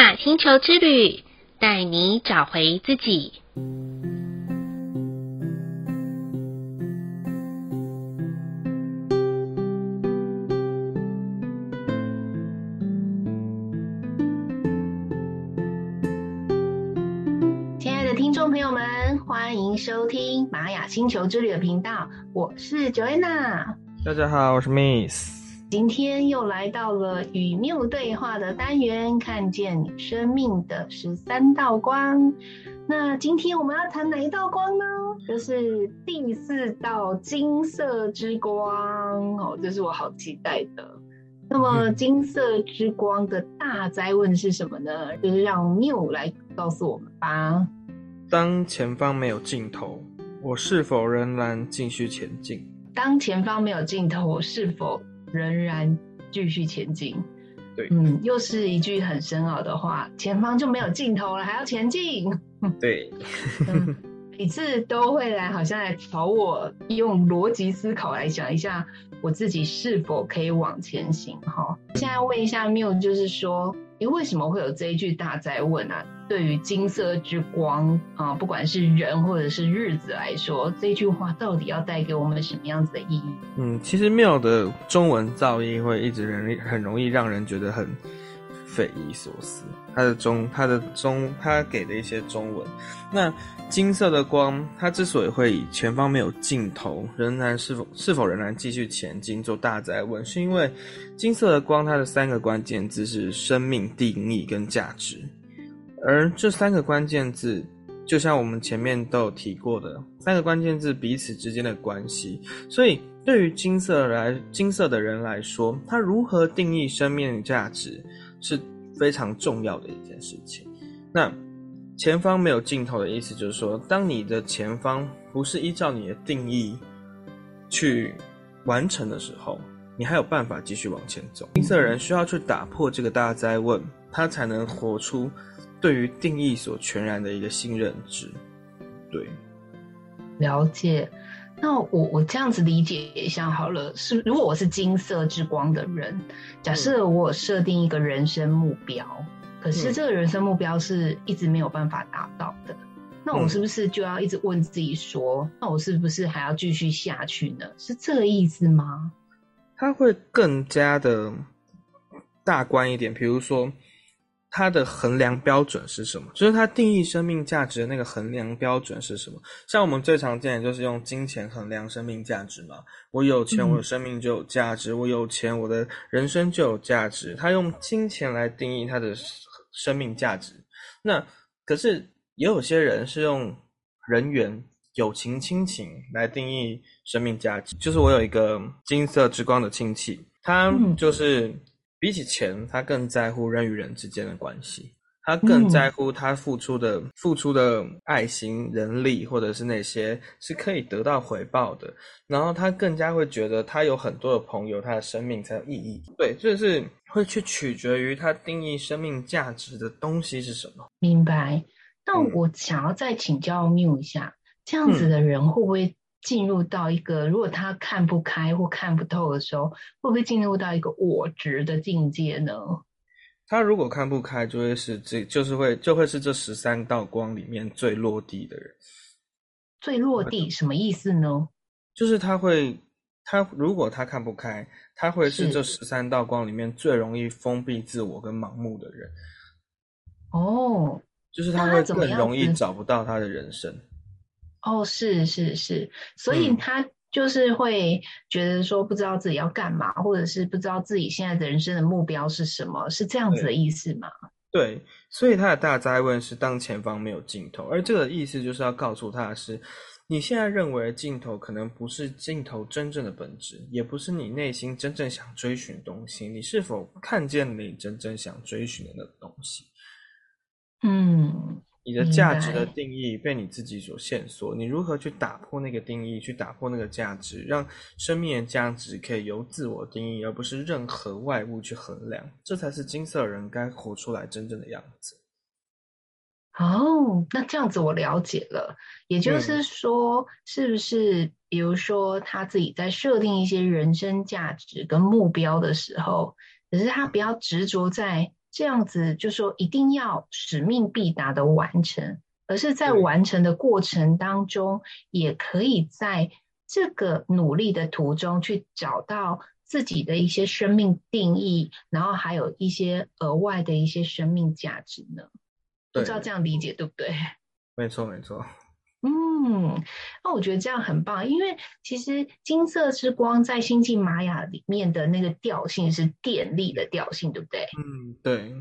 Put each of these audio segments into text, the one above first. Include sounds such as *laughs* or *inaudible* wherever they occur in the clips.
雅星球之旅，带你找回自己。亲爱的听众朋友们，欢迎收听玛雅星球之旅的频道，我是 Joanna。大家好，我是 Miss。今天又来到了与缪对话的单元，看见你生命的十三道光。那今天我们要谈哪一道光呢？就是第四道金色之光哦，这是我好期待的。那么金色之光的大哉问是什么呢？就是让缪来告诉我们吧。当前方没有尽头，我是否仍然继续前进？当前方没有尽头，我是否？仍然继续前进，对，嗯，又是一句很深奥的话，前方就没有尽头了，还要前进，对，*laughs* 嗯，每次都会来，好像来考我用逻辑思考来想一下，我自己是否可以往前行，哈。现在问一下缪，就是说。你为什么会有这一句大哉问啊？对于金色之光啊，不管是人或者是日子来说，这句话到底要带给我们什么样子的意义？嗯，其实缪的中文造诣会一直人很容易让人觉得很匪夷所思。他的中，他的中，他给的一些中文，那金色的光，它之所以会以前方没有尽头，仍然是否是否仍然继续前进做大哉问，是因为金色的光，它的三个关键字是生命、定义跟价值，而这三个关键字，就像我们前面都有提过的，三个关键字彼此之间的关系，所以对于金色来金色的人来说，他如何定义生命价值是。非常重要的一件事情。那前方没有尽头的意思，就是说，当你的前方不是依照你的定义去完成的时候，你还有办法继续往前走。金色人需要去打破这个大哉问，他才能活出对于定义所全然的一个新认知。对，了解。那我我这样子理解一下好了，是如果我是金色之光的人，假设我设定一个人生目标，嗯，可是这个人生目标是一直没有办法达到的，那我是不是就要一直问自己说，嗯，那我是不是还要继续下去呢？是这个意思吗？他会更加的大观一点，比如说。它的衡量标准是什么？就是它定义生命价值的那个衡量标准是什么？像我们最常见的就是用金钱衡量生命价值嘛。我有钱，我的生命就有价值；我有钱，我的人生就有价值。他用金钱来定义他的生命价值。那可是也有些人是用人缘、友情、亲情来定义生命价值。就是我有一个金色之光的亲戚，他就是。比起钱，他更在乎人与人之间的关系，他更在乎他付出的、嗯、付出的爱心、人力，或者是那些是可以得到回报的。然后他更加会觉得，他有很多的朋友，他的生命才有意义。对，就是会去取决于他定义生命价值的东西是什么。明白。那我想要再请教缪一下，这样子的人会不会？进入到一个，如果他看不开或看不透的时候，会不会进入到一个我执的境界呢？他如果看不开，就会是这，就是会，就会是这十三道光里面最落地的人。最落地什么意思呢？就是他会，他如果他看不开，他会是这十三道光里面最容易封闭自我跟盲目的人。哦，就是他会更容易找不到他的人生。哦，是是是，所以他就是会觉得说不知道自己要干嘛，嗯，或者是不知道自己现在的人生的目标是什么，是这样子的意思吗？对，对，所以他的大灾问是当前方没有尽头，而这个意思就是要告诉他的是，你现在认为的尽头可能不是尽头真正的本质，也不是你内心真正想追寻的东西，你是否看见你真正想追寻的那个东西？嗯。你的价值的定义被你自己所限缩，你如何去打破那个定义，去打破那个价值，让生命的价值可以由自我定义，而不是任何外物去衡量，这才是金色人该活出来真正的样子。哦，那这样子我了解了，也就是说，是不是比如说他自己在设定一些人生价值跟目标的时候，只是他不要执着在这样子就说一定要使命必达的完成，而是在完成的过程当中，也可以在这个努力的途中去找到自己的一些生命定义，然后还有一些额外的一些生命价值呢？不知道这样理解对不对？*laughs* 没错，没错。嗯，那我觉得这样很棒，因为其实金色之光在星际玛雅里面的那个调性是电力的调性，对不对？嗯，对。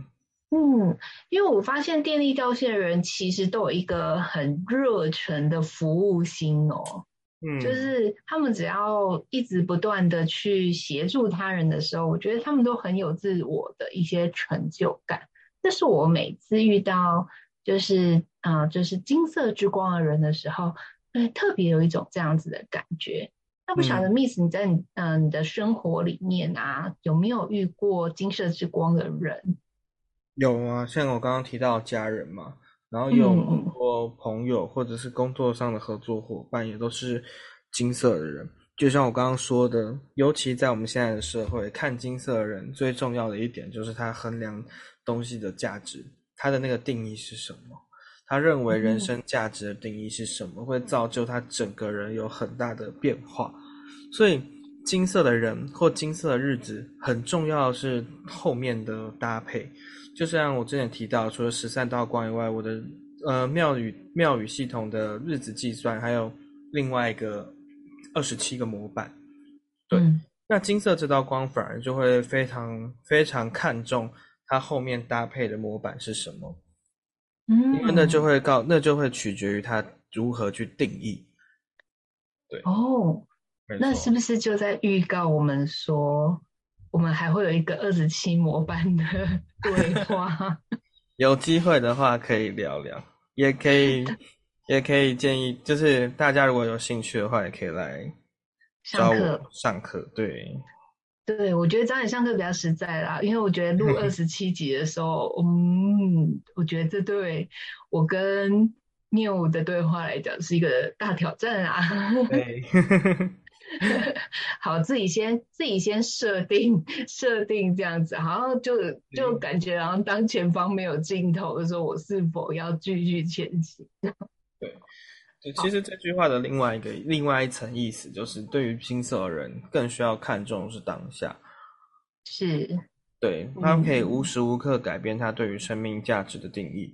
嗯，因为我发现电力调性的人其实都有一个很热忱的服务心哦。嗯，就是他们只要一直不断的去协助他人的时候，我觉得他们都很有自我的一些成就感。这是我每次遇到。就是啊、呃，就是金色之光的人的时候，对，特别有一种这样子的感觉。那不晓得 Miss 你在嗯、呃、你的生活里面啊，有没有遇过金色之光的人？有啊，像我刚刚提到家人嘛，然后有很多朋友或者是工作上的合作伙伴，也都是金色的人。就像我刚刚说的，尤其在我们现在的社会，看金色的人最重要的一点就是他衡量东西的价值。他的那个定义是什么？他认为人生价值的定义是什么？会造就他整个人有很大的变化。所以，金色的人或金色的日子，很重要的是后面的搭配。就像我之前提到，除了十三道光以外，我的呃庙宇庙宇系统的日子计算，还有另外一个二十七个模板。对，嗯、那金色这道光反而就会非常非常看重。它后面搭配的模板是什么？嗯，因为那就会告，那就会取决于它如何去定义。对哦，那是不是就在预告我们说，我们还会有一个二十七模板的 *laughs* 对话？*laughs* 有机会的话可以聊聊，也可以，也可以建议，就是大家如果有兴趣的话，也可以来找我上课。上课，对。对，我觉得早点上课比较实在啦，因为我觉得录二十七集的时候，嗯，我觉得这对我跟缪的对话来讲是一个大挑战啊。对，*laughs* 好，自己先自己先设定设定这样子，好像就就感觉好像当前方没有尽头的时候，我是否要继续前行？*laughs* 对。对，其实这句话的另外一个、oh. 另外一层意思，就是对于金色的人更需要看重的是当下，是，对，他可以无时无刻改变他对于生命价值的定义，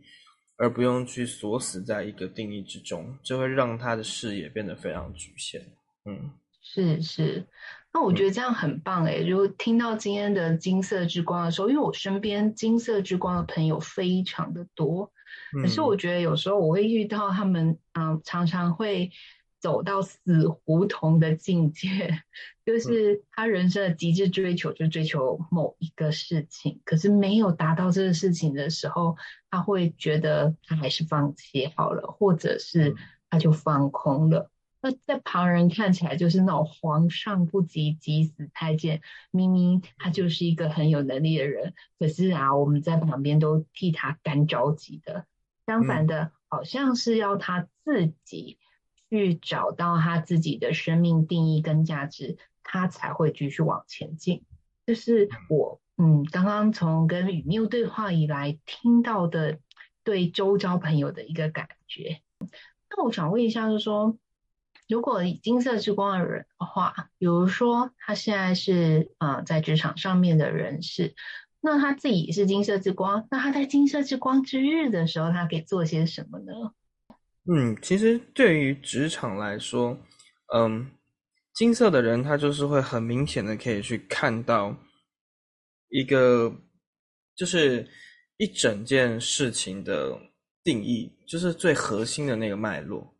而不用去锁死在一个定义之中，这会让他的视野变得非常局限。嗯，是是，那我觉得这样很棒诶，如果听到今天的金色之光的时候，因为我身边金色之光的朋友非常的多。可是我觉得有时候我会遇到他们，嗯，常常会走到死胡同的境界，*laughs* 就是他人生的极致追求，就追求某一个事情，可是没有达到这个事情的时候，他会觉得他还是放弃好了，或者是他就放空了。那在旁人看起来就是那种皇上不急急死太监，明明他就是一个很有能力的人，可是啊，我们在旁边都替他干着急的。相反的，好像是要他自己去找到他自己的生命定义跟价值，他才会继续往前进。这是我嗯刚刚从跟雨缪对话以来听到的对周遭朋友的一个感觉。那我想问一下，就是说。如果以金色之光的人的话，比如说他现在是啊、在职场上面的人士，那他自己是金色之光，那他在金色之光之日的时候，他可以做些什么呢？嗯，其实对于职场来说，嗯，金色的人他就是会很明显的可以去看到一个，就是一整件事情的定义，就是最核心的那个脉络。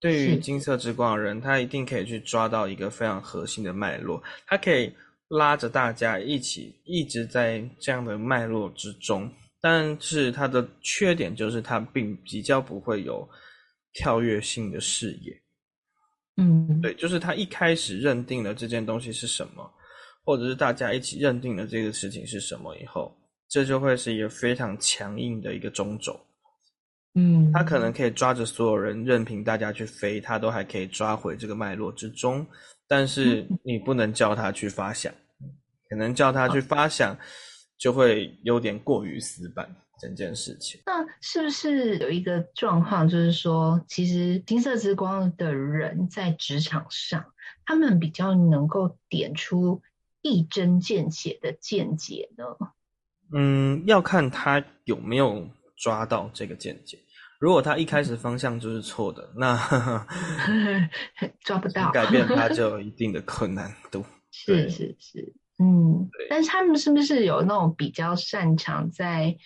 对于金色之光的人，他一定可以去抓到一个非常核心的脉络，他可以拉着大家一起一直在这样的脉络之中。但是他的缺点就是他并比较不会有跳跃性的视野。嗯，对，就是他一开始认定了这件东西是什么，或者是大家一起认定了这个事情是什么以后，这就会是一个非常强硬的一个中轴。嗯，他可能可以抓着所有人，任凭大家去飞，他都还可以抓回这个脉络之中。但是你不能叫他去发想，可能叫他去发想，就会有点过于死板整件事情。那是不是有一个状况，就是说，其实金色之光的人在职场上，他们比较能够点出一针见血的见解呢？嗯，要看他有没有抓到这个见解。如果他一开始方向就是错的，那 *laughs* 抓不到，改变他就有一定的困难度。*laughs* 是是是，嗯，但是他们是不是有那种比较擅长在，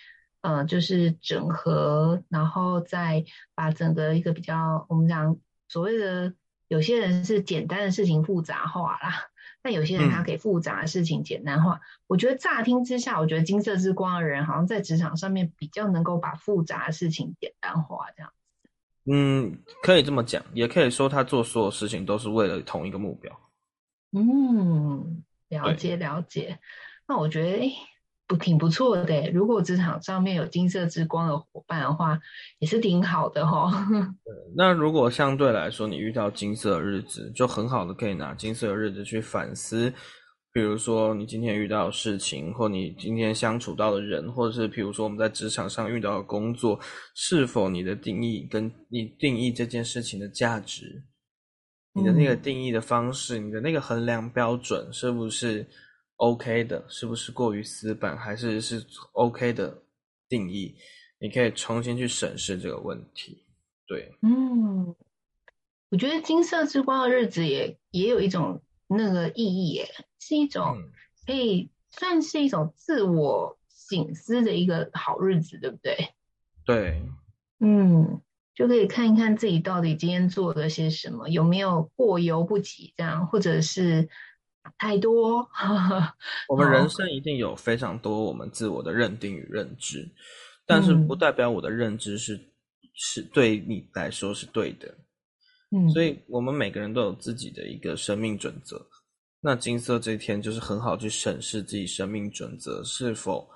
呃，就是整合，然后再把整个一个比较，我们讲所谓的，有些人是简单的事情复杂化啦。但有些人他给复杂的事情简单化，嗯、我觉得乍听之下，我觉得金色之光的人好像在职场上面比较能够把复杂的事情简单化，这样。嗯，可以这么讲，也可以说他做所有事情都是为了同一个目标。嗯，了解了解。那我觉得，诶不挺不错的。如果职场上面有金色之光的伙伴的话，也是挺好的 *laughs* 哈。那如果相对来说你遇到金色的日子，就很好的可以拿金色的日子去反思，比如说你今天遇到的事情，或你今天相处到的人，或者是比如说我们在职场上遇到的工作，是否你的定义跟你定义这件事情的价值，你的那个定义的方式，嗯、你的那个衡量标准是不是？OK 的，是不是过于死板，还是是 OK 的定义？你可以重新去审视这个问题。对，嗯，我觉得金色之光的日子也也有一种那个意义，耶，是一种可以算是一种自我省思的一个好日子，对不对？对，嗯，就可以看一看自己到底今天做了些什么，有没有过犹不及，这样，或者是。太多，*laughs* 我们人生一定有非常多我们自我的认定与认知，但是不代表我的认知是、嗯、是对你来说是对的。嗯，所以我们每个人都有自己的一个生命准则。那金色这一天就是很好去审视自己生命准则是否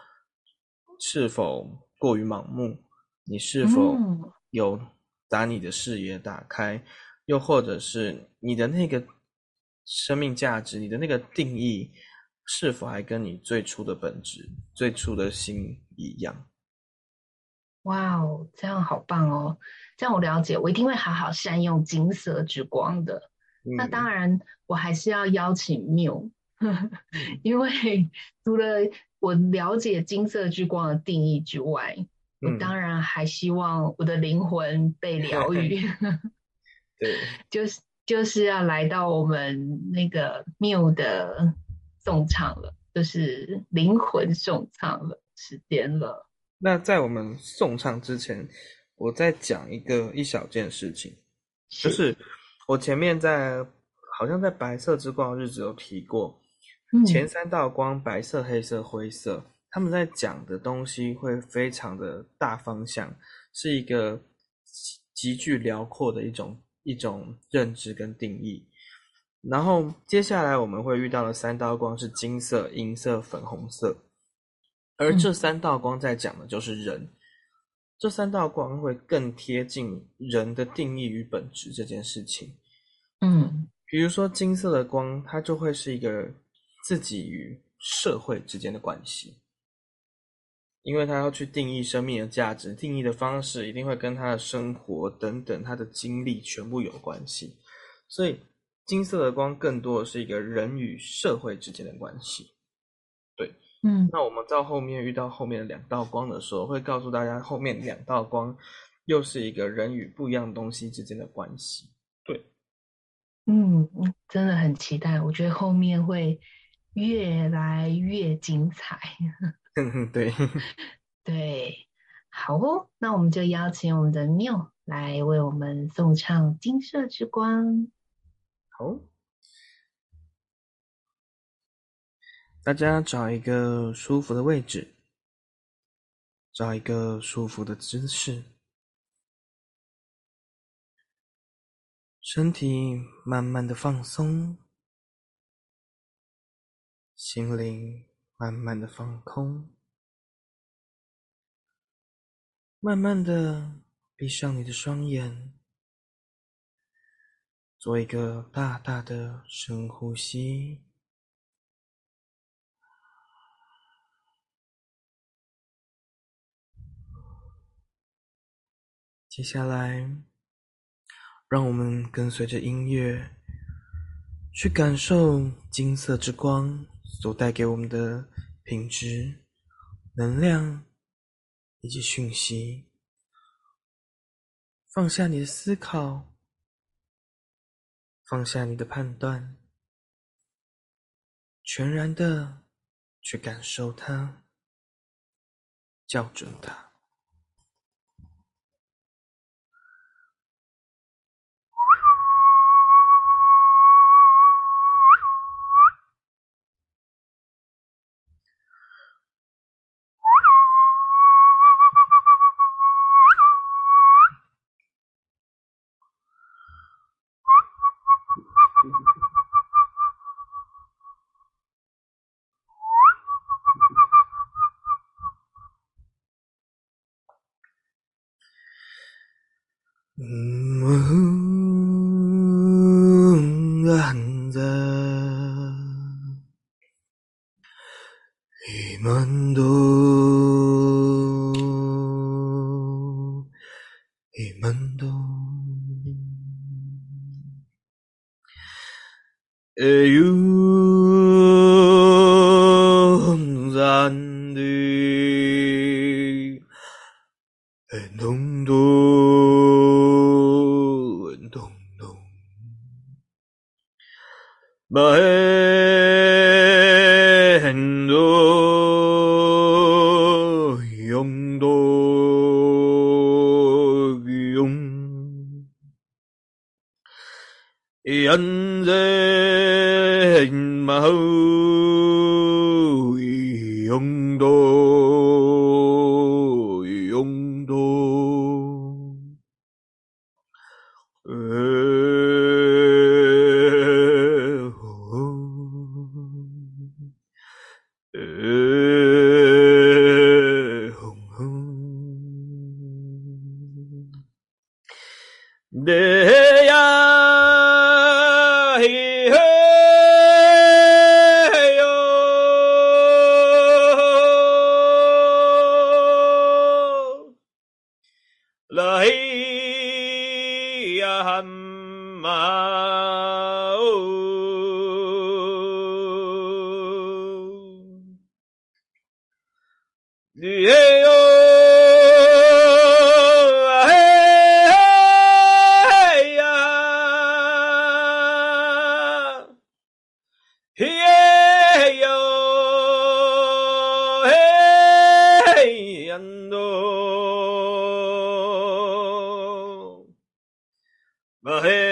是否过于盲目，你是否有把你的视野打开，又或者是你的那个。生命价值，你的那个定义是否还跟你最初的本质、最初的心一样？哇哦，这样好棒哦！这样我了解，我一定会好好善用金色之光的。嗯、那当然，我还是要邀请缪，*laughs* 因为除了我了解金色之光的定义之外，嗯、我当然还希望我的灵魂被疗愈。*laughs* 对，*laughs* 就是。就是要来到我们那个缪的颂唱了，就是灵魂颂唱了时间了。那在我们颂唱之前，我再讲一个一小件事情，是就是我前面在好像在白色之光的日子有提过，嗯、前三道光白色、黑色、灰色，他们在讲的东西会非常的大方向，是一个极具辽阔的一种。一种认知跟定义，然后接下来我们会遇到的三道光是金色、银色、粉红色，而这三道光在讲的就是人，嗯、这三道光会更贴近人的定义与本质这件事情。嗯，比如说金色的光，它就会是一个自己与社会之间的关系。因为他要去定义生命的价值，定义的方式一定会跟他的生活等等、他的经历全部有关系，所以金色的光更多的是一个人与社会之间的关系。对，嗯，那我们到后面遇到后面的两道光的时候，会告诉大家后面两道光又是一个人与不一样东西之间的关系。对，嗯，真的很期待，我觉得后面会越来越精彩。嗯 *laughs* 对，*laughs* 对，好哦，那我们就邀请我们的缪来为我们颂唱《金色之光》。好，大家找一个舒服的位置，找一个舒服的姿势，身体慢慢的放松，心灵。慢慢的放空。慢慢的闭上你的双眼做一个大大的深呼吸。接下来让我们跟随着音乐去感受金色之光。所带给我们的品质、能量以及讯息。放下你的思考，放下你的判断，全然的去感受它，校准它。咚咚咚咚，咚咚咚咚 Nee. Mahe,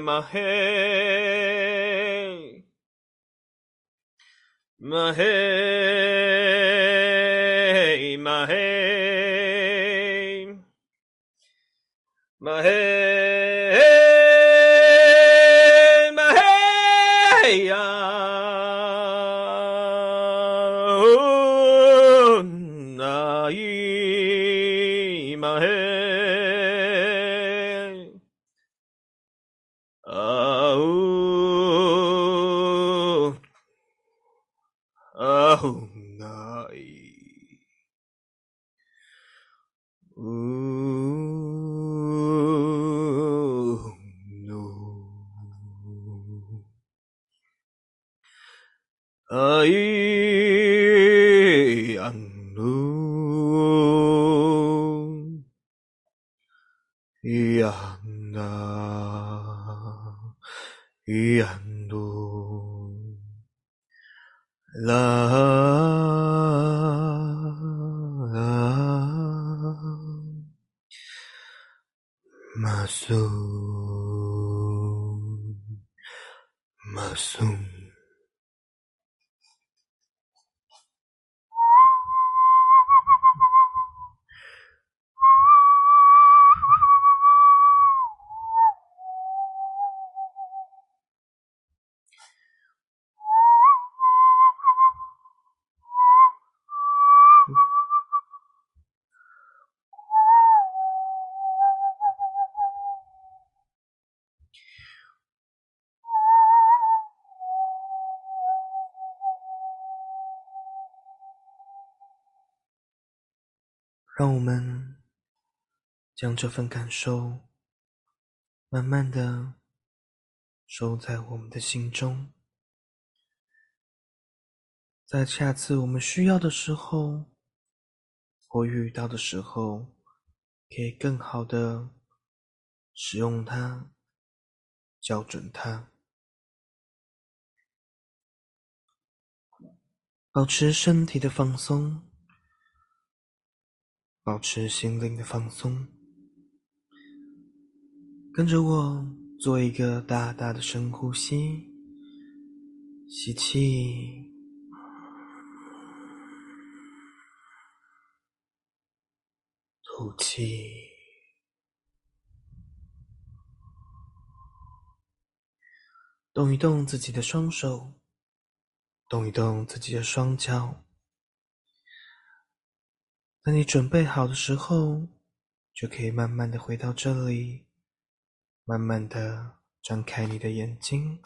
Mahe, Mahe, Mahe, Mahe. No. I am. Yana. Yana. 将这份感受慢慢的收在我们的心中，在下次我们需要的时候，或遇到的时候，可以更好的使用它，校准它，保持身体的放松，保持心灵的放松，跟着我做一个大大的深呼吸，吸气。吐气，动一动自己的双手，动一动自己的双脚。当你准备好的时候，就可以慢慢的回到这里，慢慢的张开你的眼睛。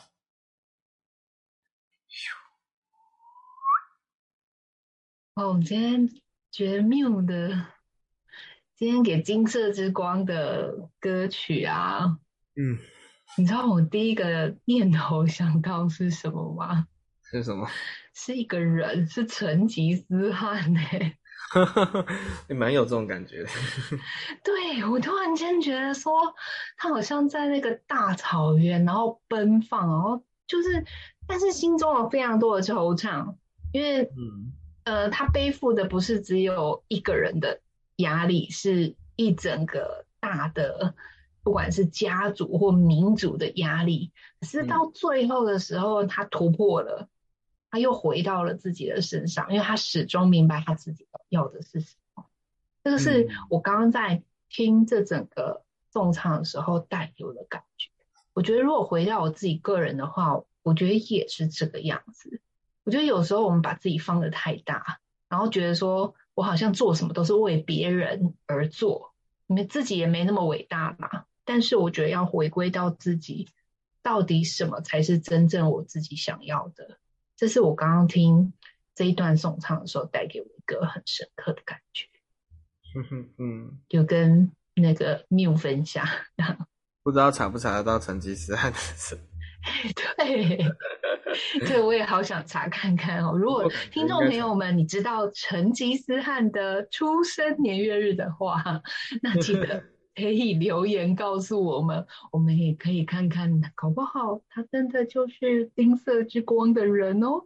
哦，我今天绝妙的。今天给金色之光的歌曲啊，嗯，你知道我第一个念头想到是什么吗？是什么？是一个人，是成吉思汗呢、欸。你 *laughs* 蛮有这种感觉的。*laughs* 对，我突然间觉得说，他好像在那个大草原，然后奔放，然后就是，但是心中有非常多的惆怅，因为，嗯，呃，他背负的不是只有一个人的。压力是一整个大的，不管是家族或民族的压力。可是到最后的时候，他突破了，他又回到了自己的身上，因为他始终明白他自己要的是什么。这个是我刚刚在听这整个颂唱的时候带有的感觉。我觉得如果回到我自己个人的话，我觉得也是这个样子。我觉得有时候我们把自己放得太大，然后觉得说。我好像做什么都是为别人而做，你们自己也没那么伟大嘛。但是我觉得要回归到自己，到底什么才是真正我自己想要的？这是我刚刚听这一段颂唱的时候带给我一个很深刻的感觉。*laughs* 嗯哼嗯，就跟那个缪分享，*laughs* 不知道查不查得到成吉思汗的事。*laughs* 对，对，我也好想查看看哦。如果听众朋友们，你知道成吉思汗的出生年月日的话，那记得可以留言告诉我们，*laughs* 我们也可以看看，搞不好他真的就是金色之光的人哦。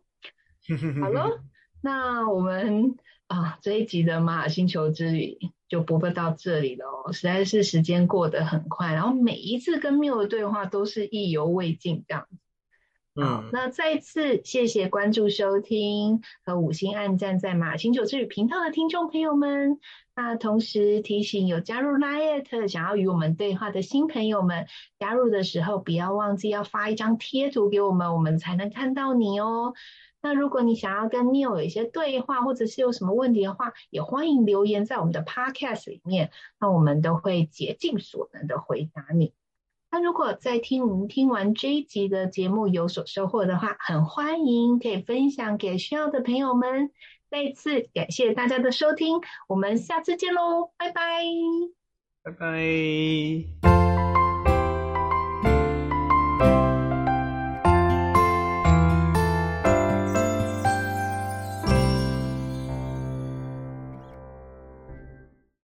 好了，*laughs* 那我们啊这一集的玛雅星球之旅。就播报到这里了哦，实在是时间过得很快，然后每一次跟缪的对话都是意犹未尽这样子。好，嗯，那再次谢谢关注收听和五星按赞在玛雅星球之旅频道的听众朋友们。那同时提醒有加入 Liet 想要与我们对话的新朋友们，加入的时候不要忘记要发一张贴图给我们，我们才能看到你哦。那如果你想要跟 Neil 有一些对话，或者是有什么问题的话，也欢迎留言在我们的 Podcast 里面，那我们都会竭尽所能的回答你。那如果在听我们听完这一集的节目有所收获的话，很欢迎可以分享给需要的朋友们。再次感谢大家的收听，我们下次见喽，拜拜，拜拜。